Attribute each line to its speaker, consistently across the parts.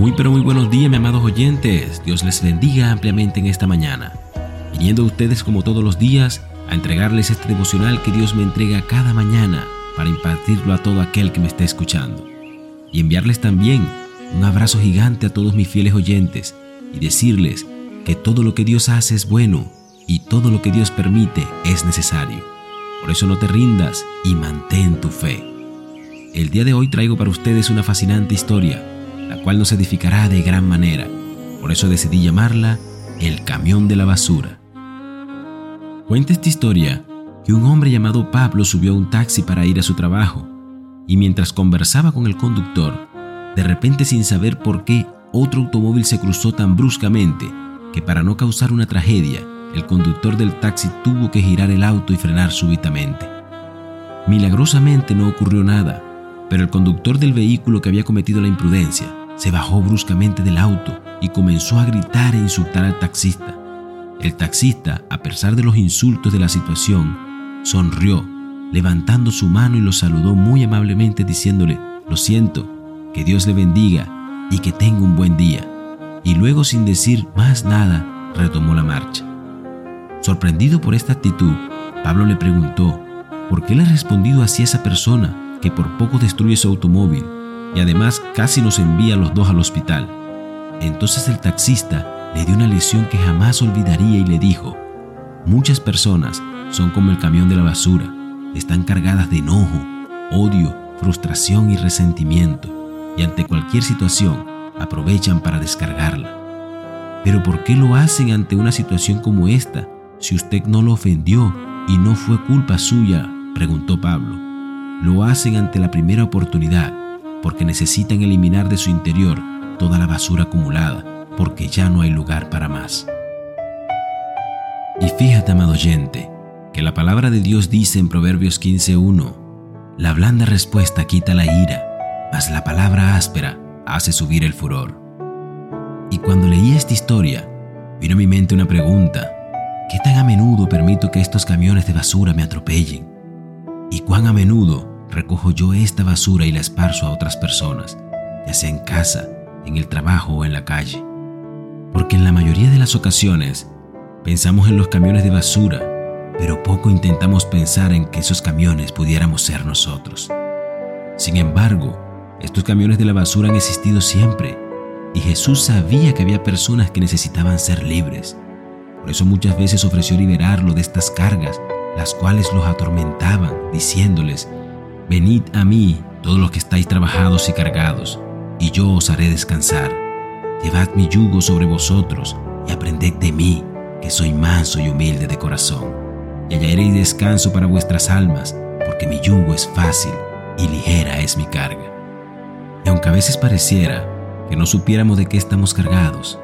Speaker 1: Muy pero muy buenos días, mis amados oyentes. Dios les bendiga ampliamente en esta mañana. Viniendo a ustedes como todos los días a entregarles este devocional que Dios me entrega cada mañana para impartirlo a todo aquel que me esté escuchando. Y enviarles también un abrazo gigante a todos mis fieles oyentes y decirles que todo lo que Dios hace es bueno y todo lo que Dios permite es necesario. Por eso no te rindas y mantén tu fe. El día de hoy traigo para ustedes una fascinante historia la cual nos edificará de gran manera. Por eso decidí llamarla El camión de la basura. Cuenta esta historia que un hombre llamado Pablo subió a un taxi para ir a su trabajo y mientras conversaba con el conductor, de repente sin saber por qué, otro automóvil se cruzó tan bruscamente que para no causar una tragedia, el conductor del taxi tuvo que girar el auto y frenar súbitamente. Milagrosamente no ocurrió nada, pero el conductor del vehículo que había cometido la imprudencia se bajó bruscamente del auto y comenzó a gritar e insultar al taxista. El taxista, a pesar de los insultos de la situación, sonrió, levantando su mano y lo saludó muy amablemente diciéndole, lo siento, que Dios le bendiga y que tenga un buen día. Y luego sin decir más nada, retomó la marcha. Sorprendido por esta actitud, Pablo le preguntó, ¿por qué le ha respondido así a esa persona que por poco destruye su automóvil y además casi nos envía a los dos al hospital. Entonces el taxista le dio una lección que jamás olvidaría y le dijo, muchas personas son como el camión de la basura, están cargadas de enojo, odio, frustración y resentimiento, y ante cualquier situación aprovechan para descargarla. Pero ¿por qué lo hacen ante una situación como esta si usted no lo ofendió y no fue culpa suya? preguntó Pablo. Lo hacen ante la primera oportunidad porque necesitan eliminar de su interior toda la basura acumulada, porque ya no hay lugar para más. Y fíjate, amado oyente, que la palabra de Dios dice en Proverbios 15.1, la blanda respuesta quita la ira, mas la palabra áspera hace subir el furor. Y cuando leí esta historia, vino a mi mente una pregunta, ¿qué tan a menudo permito que estos camiones de basura me atropellen? ¿Y cuán a menudo recojo yo esta basura y la esparzo a otras personas, ya sea en casa, en el trabajo o en la calle. Porque en la mayoría de las ocasiones pensamos en los camiones de basura, pero poco intentamos pensar en que esos camiones pudiéramos ser nosotros. Sin embargo, estos camiones de la basura han existido siempre y Jesús sabía que había personas que necesitaban ser libres. Por eso muchas veces ofreció liberarlo de estas cargas, las cuales los atormentaban, diciéndoles, Venid a mí, todos los que estáis trabajados y cargados, y yo os haré descansar. Llevad mi yugo sobre vosotros y aprended de mí, que soy manso y humilde de corazón, y hallaréis descanso para vuestras almas, porque mi yugo es fácil y ligera es mi carga. Y aunque a veces pareciera que no supiéramos de qué estamos cargados,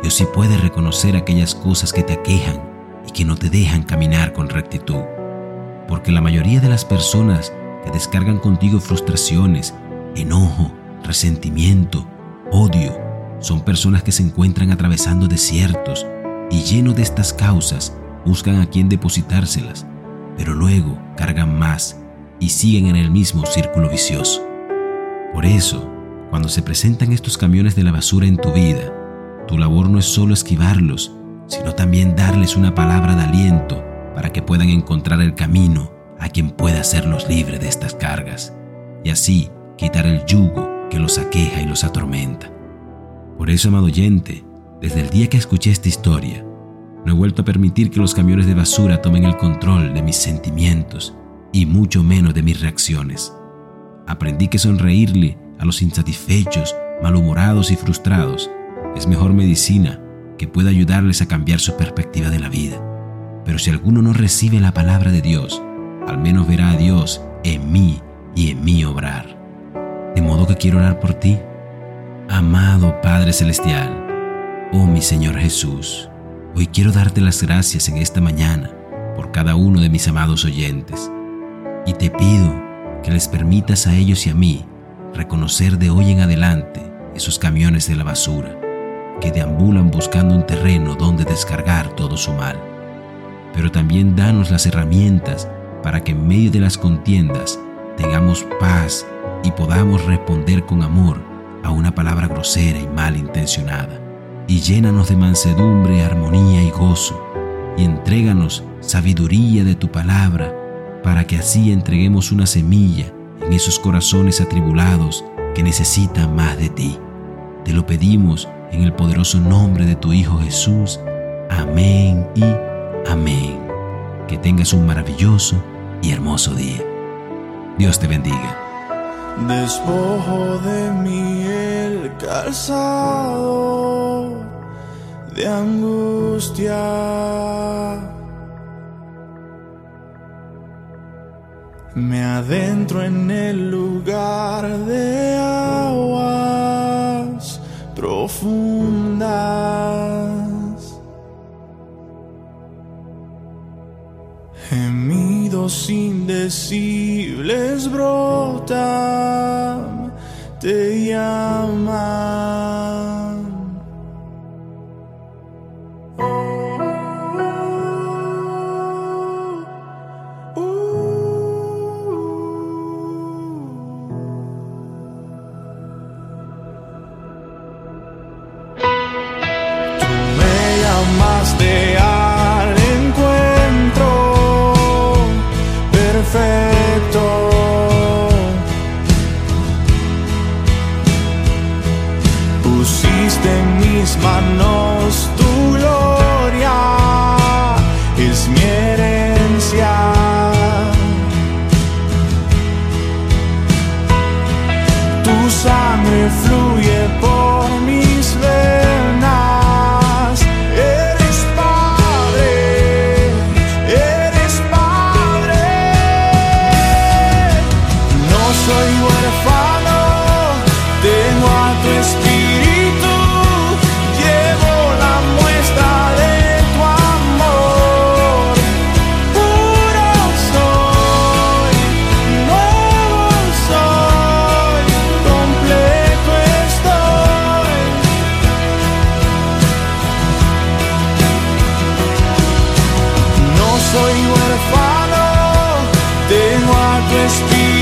Speaker 1: Dios sí puede reconocer aquellas cosas que te aquejan y que no te dejan caminar con rectitud, porque la mayoría de las personas que descargan contigo frustraciones, enojo, resentimiento, odio. Son personas que se encuentran atravesando desiertos y lleno de estas causas buscan a quien depositárselas, pero luego cargan más y siguen en el mismo círculo vicioso. Por eso, cuando se presentan estos camiones de la basura en tu vida, tu labor no es solo esquivarlos, sino también darles una palabra de aliento para que puedan encontrar el camino a quien pueda hacerlos libres de estas cargas y así quitar el yugo que los aqueja y los atormenta. Por eso, amado oyente, desde el día que escuché esta historia, no he vuelto a permitir que los camiones de basura tomen el control de mis sentimientos y mucho menos de mis reacciones. Aprendí que sonreírle a los insatisfechos, malhumorados y frustrados es mejor medicina que puede ayudarles a cambiar su perspectiva de la vida. Pero si alguno no recibe la palabra de Dios, al menos verá a Dios en mí y en mí obrar. De modo que quiero orar por ti. Amado Padre Celestial, oh mi Señor Jesús, hoy quiero darte las gracias en esta mañana por cada uno de mis amados oyentes. Y te pido que les permitas a ellos y a mí reconocer de hoy en adelante esos camiones de la basura que deambulan buscando un terreno donde descargar todo su mal. Pero también danos las herramientas para que en medio de las contiendas tengamos paz y podamos responder con amor a una palabra grosera y mal intencionada. Y llénanos de mansedumbre, armonía y gozo, y entréganos sabiduría de tu palabra, para que así entreguemos una semilla en esos corazones atribulados que necesitan más de ti. Te lo pedimos en el poderoso nombre de tu Hijo Jesús. Amén y amén. Que tengas un maravilloso y hermoso día. Dios te bendiga.
Speaker 2: Despojo de mí el calzado de angustia. Me adentro en el lugar de aguas profundas. Gemidos indecibles brotan, te llaman. this be?